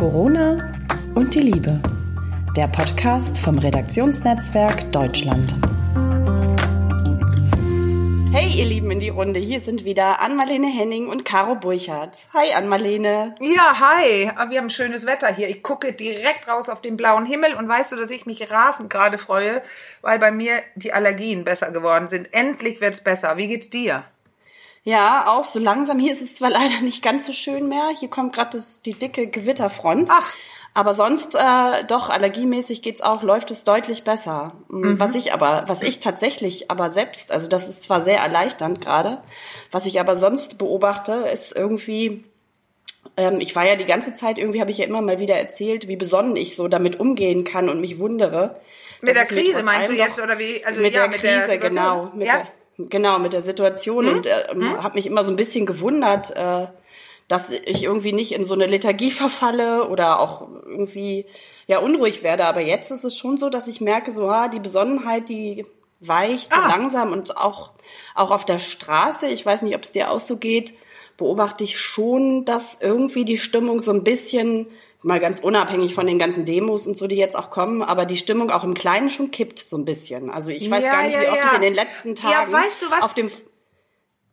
Corona und die Liebe. Der Podcast vom Redaktionsnetzwerk Deutschland. Hey, ihr Lieben in die Runde. Hier sind wieder Ann-Marlene Henning und Caro Burchardt. Hi, Ann-Marlene. Ja, hi. Wir haben schönes Wetter hier. Ich gucke direkt raus auf den blauen Himmel und weißt du, dass ich mich rasend gerade freue, weil bei mir die Allergien besser geworden sind. Endlich wird's besser. Wie geht's dir? Ja, auch so langsam. Hier ist es zwar leider nicht ganz so schön mehr. Hier kommt gerade die dicke Gewitterfront. Ach. Aber sonst äh, doch allergiemäßig geht's auch, läuft es deutlich besser. Mhm. Was ich aber, was ich tatsächlich aber selbst, also das ist zwar sehr erleichternd gerade, was ich aber sonst beobachte, ist irgendwie ähm, ich war ja die ganze Zeit, irgendwie habe ich ja immer mal wieder erzählt, wie besonnen ich so damit umgehen kann und mich wundere. Mit der Krise meinst du jetzt oder wie? Also mit ja, der mit Krise, der genau. Mit ja? der, genau, mit der Situation hm? und äh, hm? habe mich immer so ein bisschen gewundert, äh, dass ich irgendwie nicht in so eine Lethargie verfalle oder auch irgendwie ja unruhig werde. Aber jetzt ist es schon so, dass ich merke, so ah, die Besonnenheit, die weicht so ah. langsam und auch auch auf der Straße. Ich weiß nicht, ob es dir auch so geht. Beobachte ich schon, dass irgendwie die Stimmung so ein bisschen mal ganz unabhängig von den ganzen Demos und so, die jetzt auch kommen, aber die Stimmung auch im Kleinen schon kippt so ein bisschen. Also ich weiß ja, gar nicht, wie oft ja. ich in den letzten Tagen weißt du auf dem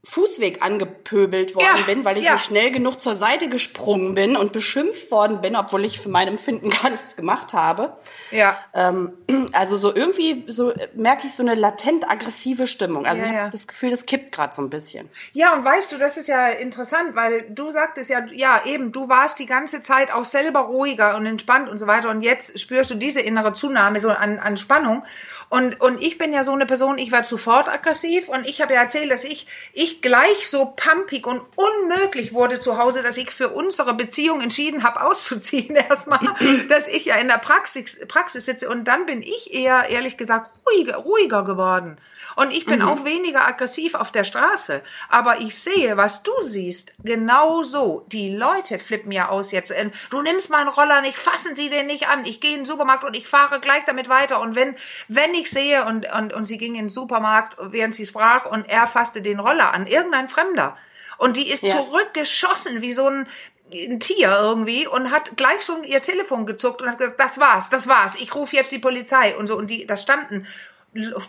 Fußweg angepöbelt worden ja, bin, weil ich ja. nicht schnell genug zur Seite gesprungen bin und beschimpft worden bin, obwohl ich für mein Empfinden gar nichts gemacht habe. Ja. Ähm, also so irgendwie so merke ich so eine latent aggressive Stimmung. Also ja, ich habe das Gefühl, das kippt gerade so ein bisschen. Ja, und weißt du, das ist ja interessant, weil du sagtest ja, ja eben, du warst die ganze Zeit auch selber ruhiger und entspannt und so weiter und jetzt spürst du diese innere Zunahme so an, an Spannung. Und, und ich bin ja so eine Person, ich war sofort aggressiv und ich habe ja erzählt, dass ich, ich gleich so pumpig und unmöglich wurde zu Hause, dass ich für unsere Beziehung entschieden habe, auszuziehen erstmal, dass ich ja in der Praxis, Praxis sitze und dann bin ich eher, ehrlich gesagt, ruhiger, ruhiger geworden. Und ich bin mhm. auch weniger aggressiv auf der Straße. Aber ich sehe, was du siehst, genau so. Die Leute flippen ja aus jetzt. In, du nimmst meinen Roller nicht, fassen Sie den nicht an. Ich gehe in den Supermarkt und ich fahre gleich damit weiter. Und wenn, wenn ich sehe und, und, und sie ging in den Supermarkt, während sie sprach und er fasste den Roller an, irgendein Fremder. Und die ist ja. zurückgeschossen wie so ein, ein Tier irgendwie und hat gleich schon ihr Telefon gezuckt und hat gesagt, das war's, das war's, ich rufe jetzt die Polizei und so und die, das standen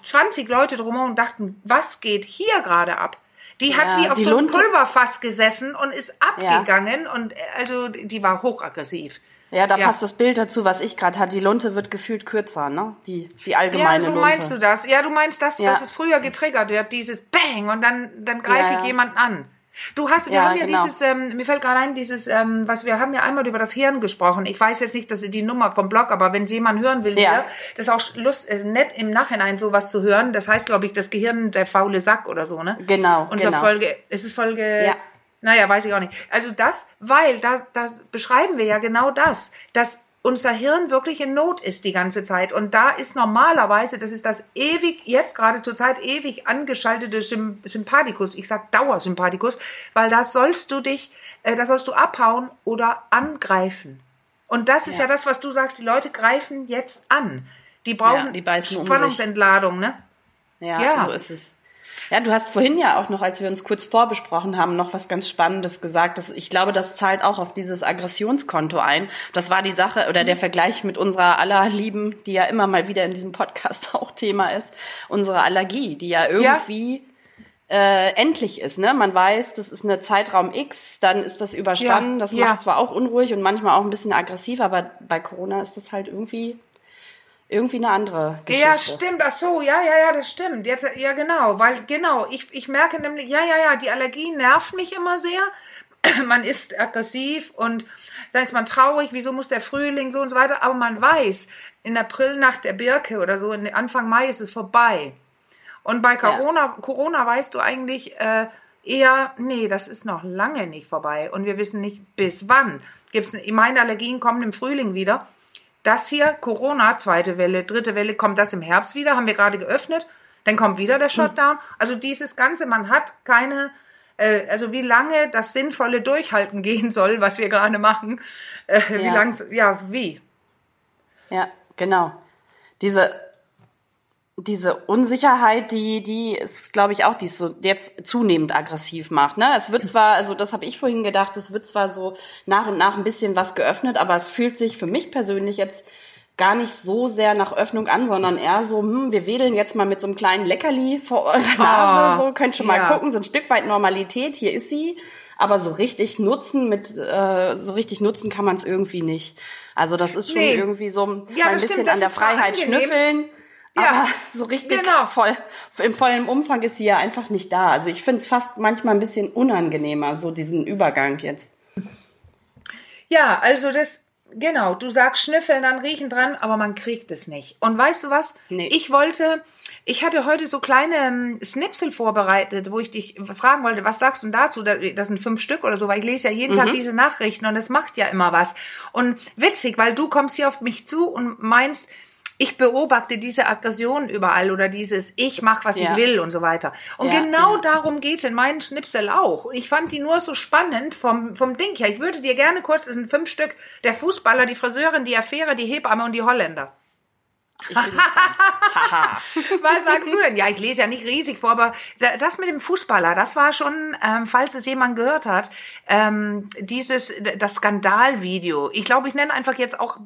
20 Leute drumherum und dachten, was geht hier gerade ab? Die hat ja, wie auf so einem Pulverfass gesessen und ist abgegangen ja. und also die war hochaggressiv. Ja, da ja. passt das Bild dazu, was ich gerade hatte. Die Lunte wird gefühlt kürzer, ne? Die, die allgemeine Lunte. Ja, so meinst du das? Ja, du meinst, dass, ja. dass es früher getriggert wird, dieses Bang und dann, dann greife ich jemanden an. Du hast, wir ja, haben ja genau. dieses, ähm, mir fällt gerade ein, dieses, ähm, was wir haben ja einmal über das Hirn gesprochen. Ich weiß jetzt nicht, dass die Nummer vom Blog, aber wenn jemand hören will, ja. Hier, das ist auch Lust, äh, nett im Nachhinein sowas zu hören. Das heißt, glaube ich, das Gehirn der faule Sack oder so, ne? Genau. Unsere genau. Folge, ist es Folge, ja. naja, weiß ich auch nicht. Also das, weil, da, das beschreiben wir ja genau das, dass unser Hirn wirklich in Not ist die ganze Zeit. Und da ist normalerweise, das ist das ewig, jetzt gerade zur Zeit ewig angeschaltete Sympathikus. Ich sag Dauersympathikus, weil da sollst du dich, äh, da sollst du abhauen oder angreifen. Und das ist ja. ja das, was du sagst. Die Leute greifen jetzt an. Die brauchen ja, die Spannungsentladung, um ne? Ja, ja, so ist es. Ja, du hast vorhin ja auch noch, als wir uns kurz vorbesprochen haben, noch was ganz Spannendes gesagt. Dass ich glaube, das zahlt auch auf dieses Aggressionskonto ein. Das war die Sache oder der Vergleich mit unserer aller Lieben, die ja immer mal wieder in diesem Podcast auch Thema ist, unsere Allergie, die ja irgendwie ja. Äh, endlich ist. Ne? Man weiß, das ist eine Zeitraum X, dann ist das überstanden. Ja, das macht ja. zwar auch unruhig und manchmal auch ein bisschen aggressiv, aber bei Corona ist das halt irgendwie irgendwie eine andere Geschichte. Ja, stimmt. Ach so, ja, ja, ja, das stimmt. Jetzt, ja, genau, weil genau, ich, ich merke nämlich, ja, ja, ja, die Allergie nervt mich immer sehr. man ist aggressiv und dann ist man traurig, wieso muss der Frühling so und so weiter, aber man weiß, in April nach der Birke oder so, Anfang Mai ist es vorbei. Und bei Corona, ja. Corona weißt du eigentlich äh, eher, nee, das ist noch lange nicht vorbei und wir wissen nicht bis wann. Gibt's, meine Allergien kommen im Frühling wieder das hier, Corona, zweite Welle, dritte Welle, kommt das im Herbst wieder, haben wir gerade geöffnet, dann kommt wieder der Shutdown. Also dieses Ganze, man hat keine, äh, also wie lange das sinnvolle Durchhalten gehen soll, was wir gerade machen, äh, ja. wie lang, ja, wie. Ja, genau. Diese, diese Unsicherheit, die, die ist, glaube ich, auch, die es so jetzt zunehmend aggressiv macht. Ne? Es wird zwar, also das habe ich vorhin gedacht, es wird zwar so nach und nach ein bisschen was geöffnet, aber es fühlt sich für mich persönlich jetzt gar nicht so sehr nach Öffnung an, sondern eher so, hm, wir wedeln jetzt mal mit so einem kleinen Leckerli vor eurer Nase, oh, so könnt schon mal ja. gucken, so ein Stück weit Normalität, hier ist sie, aber so richtig nutzen mit, äh, so richtig nutzen kann man es irgendwie nicht. Also das ist schon nee. irgendwie so ja, ein bisschen stimmt, an der Freiheit schnüffeln. Ja, aber so richtig genau. voll, im vollen Umfang ist sie ja einfach nicht da. Also ich finde es fast manchmal ein bisschen unangenehmer, so diesen Übergang jetzt. Ja, also das, genau, du sagst schnüffeln, dann riechen dran, aber man kriegt es nicht. Und weißt du was? Nee. Ich wollte, ich hatte heute so kleine ähm, Snipsel vorbereitet, wo ich dich fragen wollte, was sagst du dazu? Das sind fünf Stück oder so, weil ich lese ja jeden mhm. Tag diese Nachrichten und es macht ja immer was. Und witzig, weil du kommst hier auf mich zu und meinst, ich beobachte diese Aggression überall oder dieses Ich mach, was ja. ich will und so weiter. Und ja, genau ja. darum geht's in meinen Schnipsel auch. Ich fand die nur so spannend vom, vom Ding her. Ich würde dir gerne kurz, das sind fünf Stück, der Fußballer, die Friseurin, die Affäre, die Hebamme und die Holländer. Was sagst du denn? Ja, ich lese ja nicht riesig vor, aber das mit dem Fußballer, das war schon, ähm, falls es jemand gehört hat, ähm, dieses, das Skandalvideo. Ich glaube, ich nenne einfach jetzt auch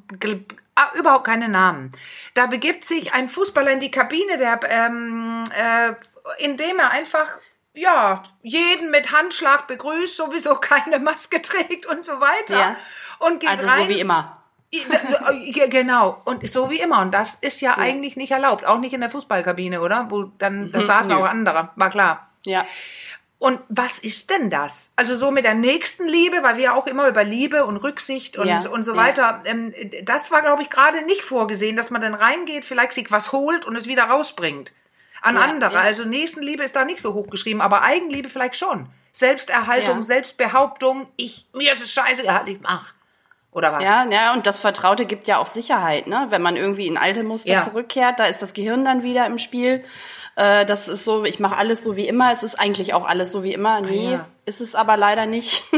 ah, überhaupt keine Namen. Da begibt sich ein Fußballer in die Kabine, der, ähm, äh, indem er einfach ja, jeden mit Handschlag begrüßt, sowieso keine Maske trägt und so weiter. Ja. Und geht also rein. so wie immer. Genau, und so wie immer. Und das ist ja, ja, eigentlich nicht erlaubt. Auch nicht in der Fußballkabine, oder? Wo dann, da mhm, saßen auch andere, war klar. Ja. Und was ist denn das? Also so mit der nächsten Liebe, weil wir ja auch immer über Liebe und Rücksicht und, ja, und so weiter, ja. ähm, das war, glaube ich, gerade nicht vorgesehen, dass man dann reingeht, vielleicht sich was holt und es wieder rausbringt an ja, andere. Also Nächstenliebe ist da nicht so hochgeschrieben, aber Eigenliebe vielleicht schon. Selbsterhaltung, Selbstbehauptung, ich, mir ist es scheiße, ich mach. Oder was? Ja, ja, und das Vertraute gibt ja auch Sicherheit, ne? Wenn man irgendwie in alte Muster zurückkehrt, da ist das Gehirn dann wieder im Spiel. Äh, das ist so, ich mache alles so wie immer. Es ist eigentlich auch alles so wie immer. Nee, ja. ist es aber leider nicht.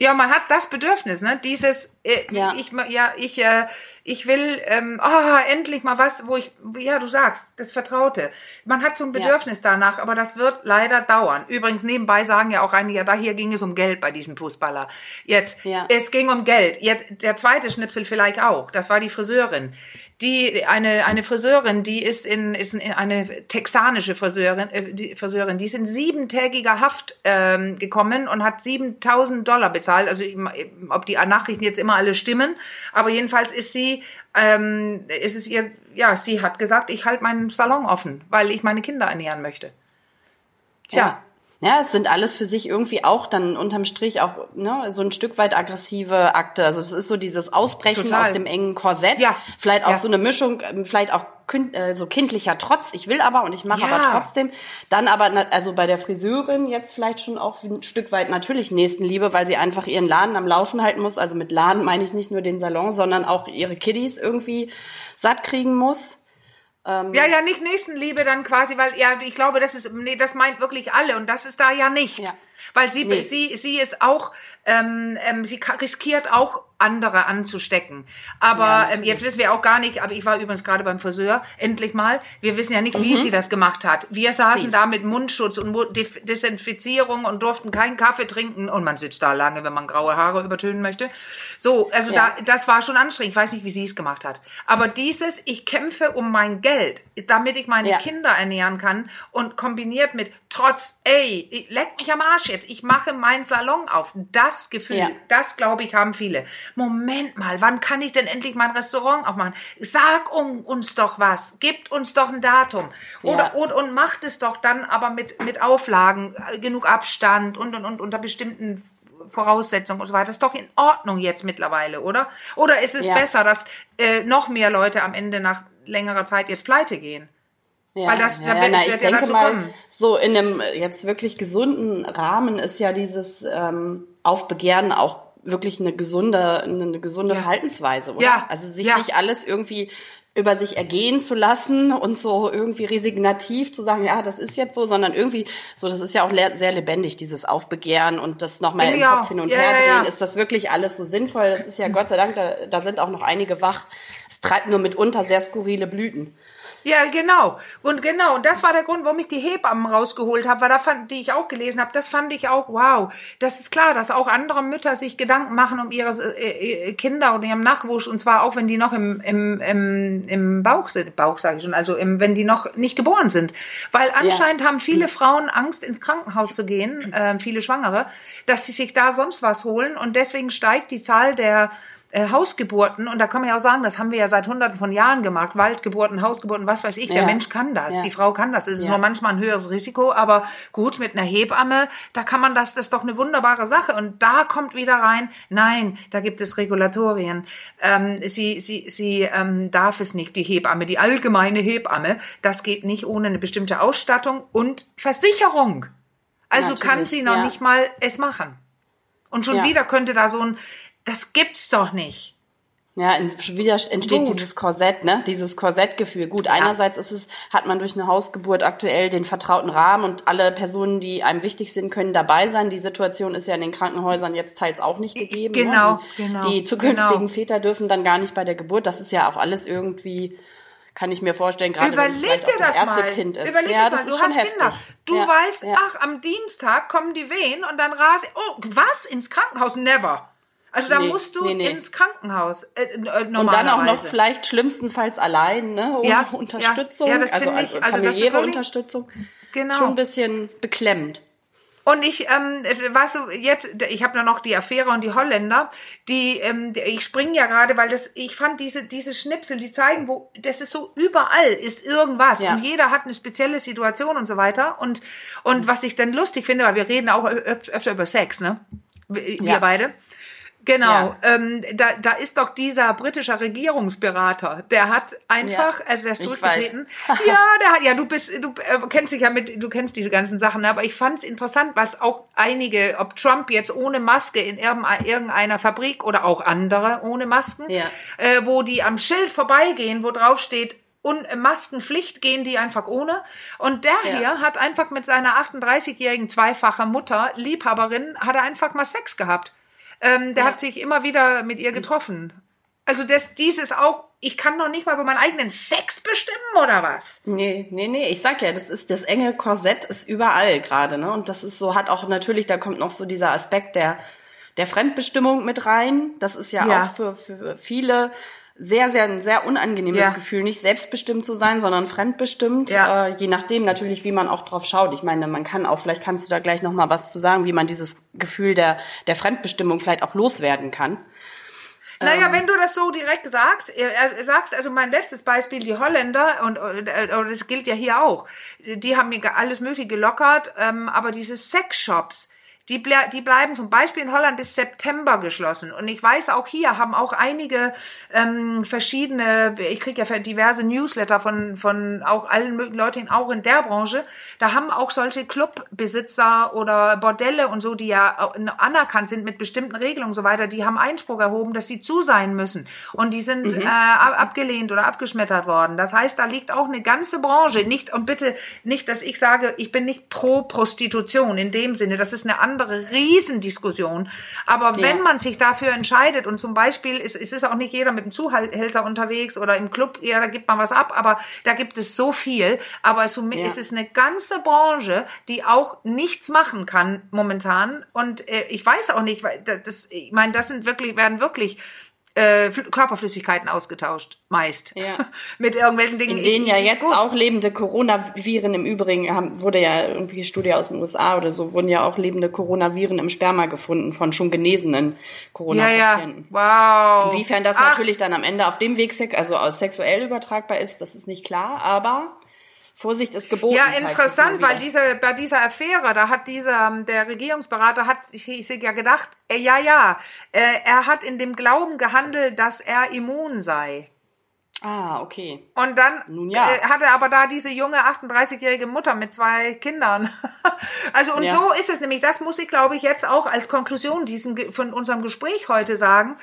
Ja, man hat das Bedürfnis, ne? Dieses, äh, ja. ich, ja, ich, äh, ich will, ähm, oh, endlich mal was, wo ich, ja, du sagst, das Vertraute. Man hat so ein Bedürfnis ja. danach, aber das wird leider dauern. Übrigens nebenbei sagen ja auch einige, ja, da hier ging es um Geld bei diesem Fußballer. Jetzt, ja. es ging um Geld. Jetzt der zweite Schnipsel vielleicht auch. Das war die Friseurin die eine eine Friseurin, die ist in ist in eine texanische Friseurin, äh, die Friseurin, die ist in siebentägiger Haft ähm, gekommen und hat 7000 Dollar bezahlt. Also ob die Nachrichten jetzt immer alle stimmen, aber jedenfalls ist sie ähm, ist es ihr ja, sie hat gesagt, ich halte meinen Salon offen, weil ich meine Kinder ernähren möchte. Tja. Ja es sind alles für sich irgendwie auch dann unterm Strich auch ne, so ein Stück weit aggressive Akte. Also es ist so dieses Ausbrechen Total. aus dem engen Korsett. Ja. Vielleicht auch ja. so eine Mischung, ähm, vielleicht auch äh, so kindlicher Trotz. Ich will aber und ich mache ja. aber trotzdem. Dann aber, also bei der Friseurin jetzt vielleicht schon auch ein Stück weit natürlich Nächstenliebe, weil sie einfach ihren Laden am Laufen halten muss. Also mit Laden meine ich nicht nur den Salon, sondern auch ihre Kiddies irgendwie satt kriegen muss. Ähm, ja, ja, nicht Nächstenliebe dann quasi, weil ja, ich glaube, das ist, nee, das meint wirklich alle und das ist da ja nicht. Ja. Weil sie, nee. sie, sie ist auch, ähm, ähm, sie riskiert auch andere anzustecken. Aber ja, ähm, jetzt wissen wir auch gar nicht, aber ich war übrigens gerade beim Friseur, endlich mal, wir wissen ja nicht, wie mhm. sie das gemacht hat. Wir saßen sie. da mit Mundschutz und Desinfizierung und durften keinen Kaffee trinken und man sitzt da lange, wenn man graue Haare übertönen möchte. So, also ja. da, das war schon anstrengend. Ich weiß nicht, wie sie es gemacht hat. Aber dieses, ich kämpfe um mein Geld, damit ich meine ja. Kinder ernähren kann und kombiniert mit trotz, ey, leck mich am Arsch jetzt, ich mache meinen Salon auf. Das Gefühl, das glaube ich, haben viele. Moment mal, wann kann ich denn endlich mein Restaurant aufmachen? Sag uns doch was, gibt uns doch ein Datum. Oder, ja. und, und macht es doch dann aber mit, mit Auflagen, äh, genug Abstand und, und, und unter bestimmten Voraussetzungen und so weiter. Das ist doch in Ordnung jetzt mittlerweile, oder? Oder ist es ja. besser, dass äh, noch mehr Leute am Ende nach längerer Zeit jetzt pleite gehen? Ja, Weil das, ja, da ja, na, ich denke mal, kommen. so in einem jetzt wirklich gesunden Rahmen ist ja dieses ähm, Aufbegehren auch wirklich eine gesunde, eine gesunde ja. Verhaltensweise, oder? Ja. Also sich ja. nicht alles irgendwie über sich ergehen zu lassen und so irgendwie resignativ zu sagen, ja, das ist jetzt so, sondern irgendwie so, das ist ja auch sehr lebendig, dieses Aufbegehren und das nochmal im Kopf hin und her drehen. Ist das wirklich alles so sinnvoll? Das ist ja Gott sei Dank, da, da sind auch noch einige wach. Es treibt nur mitunter sehr skurrile Blüten. Ja, genau. Und genau, und das war der Grund, warum ich die Hebammen rausgeholt habe, weil da fand, die ich auch gelesen habe, das fand ich auch, wow. Das ist klar, dass auch andere Mütter sich Gedanken machen um ihre äh, äh Kinder und ihrem Nachwuchs, und zwar auch, wenn die noch im, im, im, im Bauch sind, Bauch sage ich schon, also im, wenn die noch nicht geboren sind. Weil anscheinend ja. haben viele Frauen Angst, ins Krankenhaus zu gehen, äh, viele Schwangere, dass sie sich da sonst was holen und deswegen steigt die Zahl der äh, Hausgeburten, und da kann man ja auch sagen, das haben wir ja seit hunderten von Jahren gemacht, Waldgeburten, Hausgeburten, was weiß ich, der ja. Mensch kann das, ja. die Frau kann das. Es ist ja. nur manchmal ein höheres Risiko, aber gut, mit einer Hebamme, da kann man das, das ist doch eine wunderbare Sache. Und da kommt wieder rein, nein, da gibt es Regulatorien. Ähm, sie sie, sie ähm, darf es nicht, die Hebamme, die allgemeine Hebamme, das geht nicht ohne eine bestimmte Ausstattung und Versicherung. Also Natürlich, kann sie noch nicht mal es machen. Und schon wieder könnte da so ein, das gibt's doch nicht. Ja, wieder entsteht Gut. dieses Korsett, ne? Dieses Korsettgefühl. Gut, ja. einerseits ist es, hat man durch eine Hausgeburt aktuell den vertrauten Rahmen und alle Personen, die einem wichtig sind, können dabei sein. Die Situation ist ja in den Krankenhäusern jetzt teils auch nicht gegeben. Genau, ne? die, genau. Die zukünftigen genau. Väter dürfen dann gar nicht bei der Geburt. Das ist ja auch alles irgendwie kann ich mir vorstellen, gerade Überleg wenn es das, das erste mal. Kind ist. Überleg ja, das mal. Du hast heftig. Kinder. Du ja, weißt, ja. ach, am Dienstag kommen die Wehen und dann rase, oh, was? Ins Krankenhaus? Never. Also da nee, musst du nee, nee. ins Krankenhaus. Äh, äh, Und dann auch noch vielleicht schlimmstenfalls allein, ne? Ohne ja, Unterstützung. Ja, ja das also, ich, also, also familiäre Unterstützung. Genau. Schon ein bisschen beklemmt. Und ich, ähm, weißt du, jetzt, ich habe noch die Affäre und die Holländer, die, ähm, ich springe ja gerade, weil das, ich fand diese, diese Schnipsel, die zeigen, wo, das ist so überall ist irgendwas ja. und jeder hat eine spezielle Situation und so weiter. Und, und was ich dann lustig finde, weil wir reden auch öfter über Sex, ne? Wir ja. beide. Genau, ja. ähm, da, da ist doch dieser britische Regierungsberater, der hat einfach, ja. also der ist zurückgetreten. ja, der hat, ja, du bist, du äh, kennst dich ja mit, du kennst diese ganzen Sachen, aber ich fand es interessant, was auch einige, ob Trump jetzt ohne Maske in irgendeiner Fabrik oder auch andere ohne Masken, ja. äh, wo die am Schild vorbeigehen, wo drauf steht, und Maskenpflicht gehen die einfach ohne. Und der ja. hier hat einfach mit seiner 38-jährigen zweifachen Mutter, Liebhaberin, hat er einfach mal Sex gehabt. Ähm, der ja. hat sich immer wieder mit ihr getroffen. Also das, dieses auch, ich kann noch nicht mal über meinen eigenen Sex bestimmen oder was? Nee, nee, nee, ich sag ja, das ist das enge Korsett ist überall gerade, ne? Und das ist so hat auch natürlich, da kommt noch so dieser Aspekt der der Fremdbestimmung mit rein. Das ist ja, ja. auch für, für viele sehr, sehr, ein sehr unangenehmes ja. Gefühl, nicht selbstbestimmt zu sein, sondern fremdbestimmt. Ja. Äh, je nachdem natürlich, wie man auch drauf schaut. Ich meine, man kann auch, vielleicht kannst du da gleich noch mal was zu sagen, wie man dieses Gefühl der, der Fremdbestimmung vielleicht auch loswerden kann. Naja, ähm, wenn du das so direkt sagst, sagst, also mein letztes Beispiel, die Holländer, und äh, das gilt ja hier auch, die haben mir alles Mögliche gelockert, ähm, aber diese Sexshops, die, ble die bleiben zum Beispiel in Holland bis September geschlossen. Und ich weiß, auch hier haben auch einige ähm, verschiedene, ich kriege ja diverse Newsletter von, von auch allen möglichen Leuten, auch in der Branche. Da haben auch solche Clubbesitzer oder Bordelle und so, die ja anerkannt sind mit bestimmten Regelungen und so weiter, die haben Einspruch erhoben, dass sie zu sein müssen. Und die sind mhm. äh, abgelehnt oder abgeschmettert worden. Das heißt, da liegt auch eine ganze Branche. Nicht, und bitte nicht, dass ich sage, ich bin nicht pro Prostitution in dem Sinne. Das ist eine andere andere Riesendiskussion. Aber ja. wenn man sich dafür entscheidet und zum Beispiel, ist, es ist auch nicht jeder mit dem Zuhälter unterwegs oder im Club, ja, da gibt man was ab, aber da gibt es so viel. Aber so, ja. es ist eine ganze Branche, die auch nichts machen kann momentan. Und äh, ich weiß auch nicht, weil das, ich meine, das sind wirklich, werden wirklich äh, Körperflüssigkeiten ausgetauscht, meist. Ja. Mit irgendwelchen Dingen. In denen ich, ja jetzt gut. auch lebende Coronaviren im Übrigen, haben, wurde ja irgendwie Studie aus den USA oder so, wurden ja auch lebende Coronaviren im Sperma gefunden von schon genesenen Corona-Patienten. Ja, ja. Wow. Inwiefern das Ach. natürlich dann am Ende auf dem Weg, also sexuell übertragbar ist, das ist nicht klar, aber Vorsicht ist geboten. Ja, interessant, weil diese, bei dieser Affäre, da hat dieser, ähm, der Regierungsberater hat sich ja gedacht, äh, ja, ja, äh, er hat in dem Glauben gehandelt, dass er immun sei. Ah, okay. Und dann Nun ja. äh, hatte aber da diese junge 38-jährige Mutter mit zwei Kindern. also und ja. so ist es nämlich. Das muss ich, glaube ich, jetzt auch als Konklusion diesen, von unserem Gespräch heute sagen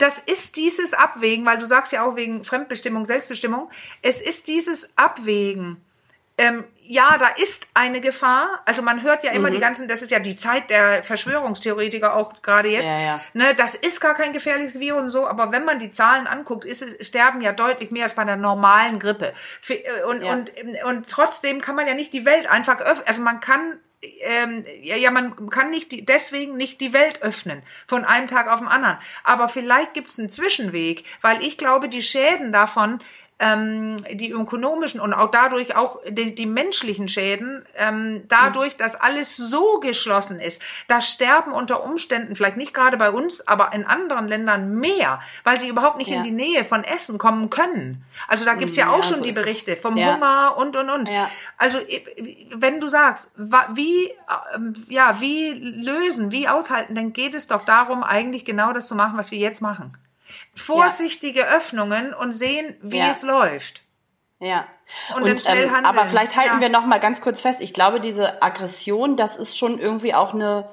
das ist dieses Abwägen, weil du sagst ja auch wegen Fremdbestimmung, Selbstbestimmung, es ist dieses Abwägen. Ähm, ja, da ist eine Gefahr. Also man hört ja immer mhm. die ganzen, das ist ja die Zeit der Verschwörungstheoretiker auch gerade jetzt. Ja, ja. Ne, das ist gar kein gefährliches Virus und so, aber wenn man die Zahlen anguckt, ist es, sterben ja deutlich mehr als bei einer normalen Grippe. Äh, und, ja. und, und trotzdem kann man ja nicht die Welt einfach öffnen. Also man kann ähm, ja, ja, man kann nicht die, deswegen nicht die Welt öffnen von einem Tag auf den anderen. Aber vielleicht gibt es einen Zwischenweg, weil ich glaube, die Schäden davon ähm, die ökonomischen und auch dadurch auch die, die menschlichen Schäden, ähm, dadurch, dass alles so geschlossen ist, da sterben unter Umständen, vielleicht nicht gerade bei uns, aber in anderen Ländern mehr, weil sie überhaupt nicht ja. in die Nähe von Essen kommen können. Also da gibt's ja auch ja, schon so die Berichte vom ja. Hunger und und und. Also wenn du sagst, wie, ähm, ja, wie lösen, wie aushalten, dann geht es doch darum, eigentlich genau das zu machen, was wir jetzt machen vorsichtige ja. Öffnungen und sehen, wie ja. es läuft. Ja. Und, und ähm, aber vielleicht halten ja. wir noch mal ganz kurz fest. Ich glaube, diese Aggression, das ist schon irgendwie auch eine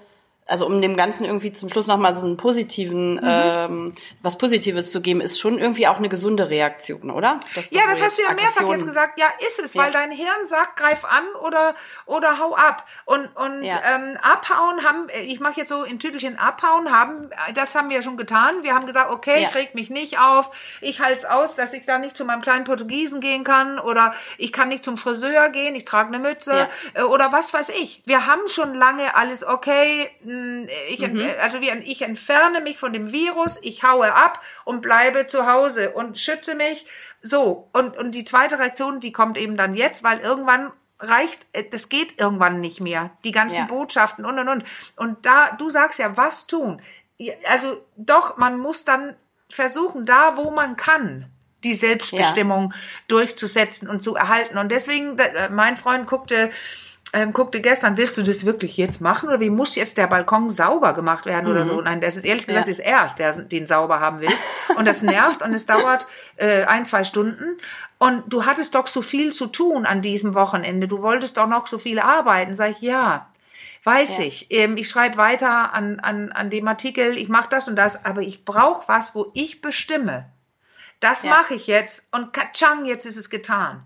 also um dem Ganzen irgendwie zum Schluss nochmal so einen positiven, mhm. ähm, was Positives zu geben, ist schon irgendwie auch eine gesunde Reaktion, oder? Das ja, das so hast du ja mehrfach jetzt gesagt. Ja, ist es, ja. weil dein Hirn sagt, greif an oder oder hau ab. Und und ja. ähm, abhauen haben, ich mache jetzt so in Tüdelchen abhauen haben, das haben wir schon getan. Wir haben gesagt, okay, ja. ich reg mich nicht auf, ich halte es aus, dass ich da nicht zu meinem kleinen Portugiesen gehen kann oder ich kann nicht zum Friseur gehen, ich trage eine Mütze ja. Äh, oder was weiß ich. Wir haben schon lange alles okay ich, mhm. also wie, ich entferne mich von dem Virus, ich haue ab und bleibe zu Hause und schütze mich. So. Und, und die zweite Reaktion, die kommt eben dann jetzt, weil irgendwann reicht, äh, das geht irgendwann nicht mehr. Die ganzen ja. Botschaften und und und. Und da, du sagst ja, was tun? Also doch, man muss dann versuchen, da wo man kann, die Selbstbestimmung ja. durchzusetzen und zu erhalten. Und deswegen, äh, mein Freund guckte ähm, guckte gestern, willst du das wirklich jetzt machen oder wie muss jetzt der Balkon sauber gemacht werden mhm. oder so? Nein, das ist ehrlich gesagt ja. ist er der den sauber haben will. Und das nervt und es dauert äh, ein, zwei Stunden. Und du hattest doch so viel zu tun an diesem Wochenende. Du wolltest doch noch so viel arbeiten. Sag ich, ja, weiß ja. ich. Ähm, ich schreibe weiter an, an, an dem Artikel, ich mache das und das, aber ich brauche was, wo ich bestimme. Das ja. mache ich jetzt und katschang, jetzt ist es getan.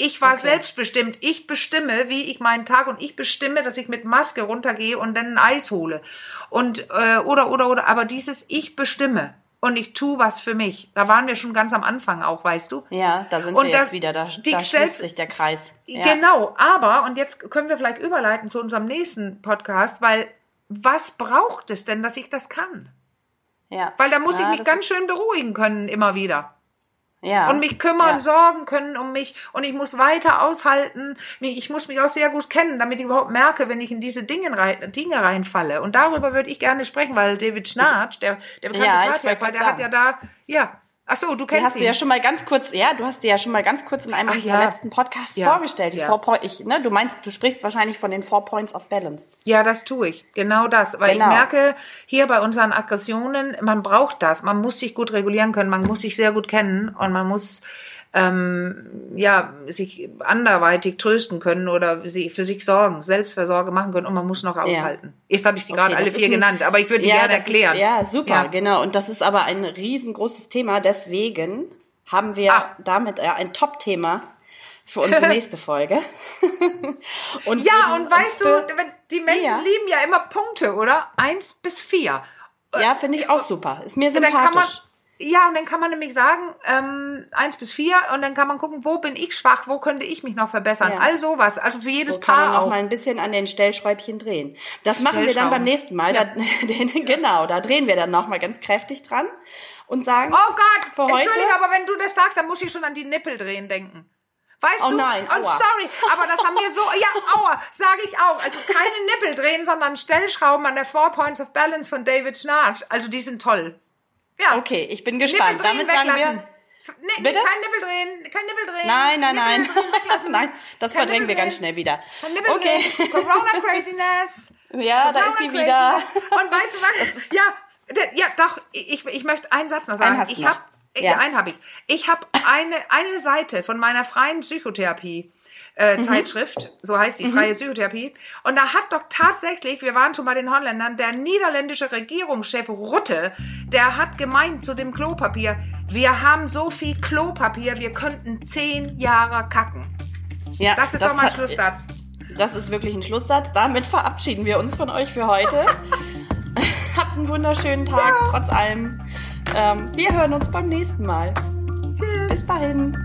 Ich war okay. selbstbestimmt. Ich bestimme, wie ich meinen Tag und ich bestimme, dass ich mit Maske runtergehe und dann ein Eis hole. Und äh, oder oder oder. Aber dieses Ich bestimme und ich tu was für mich. Da waren wir schon ganz am Anfang auch, weißt du? Ja, da sind und wir jetzt wieder. Da, da schließt sich der Kreis. Ja. Genau. Aber und jetzt können wir vielleicht überleiten zu unserem nächsten Podcast, weil was braucht es denn, dass ich das kann? Ja. Weil da muss ja, ich mich ganz schön beruhigen können immer wieder. Ja. Und mich kümmern, ja. sorgen können um mich. Und ich muss weiter aushalten. Ich muss mich auch sehr gut kennen, damit ich überhaupt merke, wenn ich in diese Dinge, rein, Dinge reinfalle. Und darüber würde ich gerne sprechen, weil David Schnarch, der, der bekannte ja, Partyhelfer, der hat ja da, ja, Ach so, du kennst die hast ihn. du ja schon mal ganz kurz, ja, du hast sie ja schon mal ganz kurz in einem unserer ja. letzten Podcasts ja. vorgestellt. Die ja. Four Point, ich, ne, du meinst, du sprichst wahrscheinlich von den Four Points of Balance. Ja, das tue ich. Genau das. Weil genau. ich merke, hier bei unseren Aggressionen, man braucht das. Man muss sich gut regulieren können, man muss sich sehr gut kennen und man muss ähm, ja, sich anderweitig trösten können oder sie für sich sorgen, Selbstversorge machen können und man muss noch aushalten. Ja. Jetzt habe ich die okay, gerade alle vier ein, genannt, aber ich würde die ja, gerne erklären. Ist, ja, super, ja. genau. Und das ist aber ein riesengroßes Thema, deswegen haben wir ah. damit ja ein Top-Thema für unsere nächste Folge. und ja, und weißt du, die Menschen ja. lieben ja immer Punkte, oder? Eins bis vier. Ja, finde ich auch super. Ist mir sympathisch. Ja, und dann kann man nämlich sagen, ähm, eins bis vier, und dann kann man gucken, wo bin ich schwach, wo könnte ich mich noch verbessern. Ja. All sowas. Also für jedes so Paar. Kann man auch. noch mal ein bisschen an den Stellschräubchen drehen. Das machen wir dann beim nächsten Mal. Ja. Da, den, genau, da drehen wir dann noch mal ganz kräftig dran und sagen. Oh Gott, für Entschuldige, aber wenn du das sagst, dann muss ich schon an die Nippel drehen denken. Weißt oh du? nein, aua. Oh, sorry, aber das haben wir so, ja, aua, sage ich auch. Also keine Nippel drehen, sondern Stellschrauben an der Four Points of Balance von David Schnarch. Also die sind toll. Ja. Okay, ich bin gespannt. Damit sagen wir. Nee, Bitte? Kein Nippel drehen, kein Nippel drehen. Nein, nein, nein. nein, das kein verdrängen wir ganz schnell wieder. Kein Nippel okay. drehen. Corona Craziness. Ja, Corona da ist sie wieder. Und weißt du was? Ja, ja, doch, ich, ich möchte einen Satz noch sagen. Einen ich habe ja. einen habe ich. Ich habe eine eine Seite von meiner freien Psychotherapie äh, mhm. Zeitschrift, so heißt die mhm. freie Psychotherapie. Und da hat doch tatsächlich, wir waren schon bei den Holländern, der niederländische Regierungschef Rutte, der hat gemeint zu dem Klopapier, wir haben so viel Klopapier, wir könnten zehn Jahre kacken. Ja, das ist das doch mal ein Schlusssatz. Das ist wirklich ein Schlusssatz. Damit verabschieden wir uns von euch für heute. Habt einen wunderschönen Tag, so. trotz allem. Ähm, wir hören uns beim nächsten Mal. Tschüss. Bis dahin.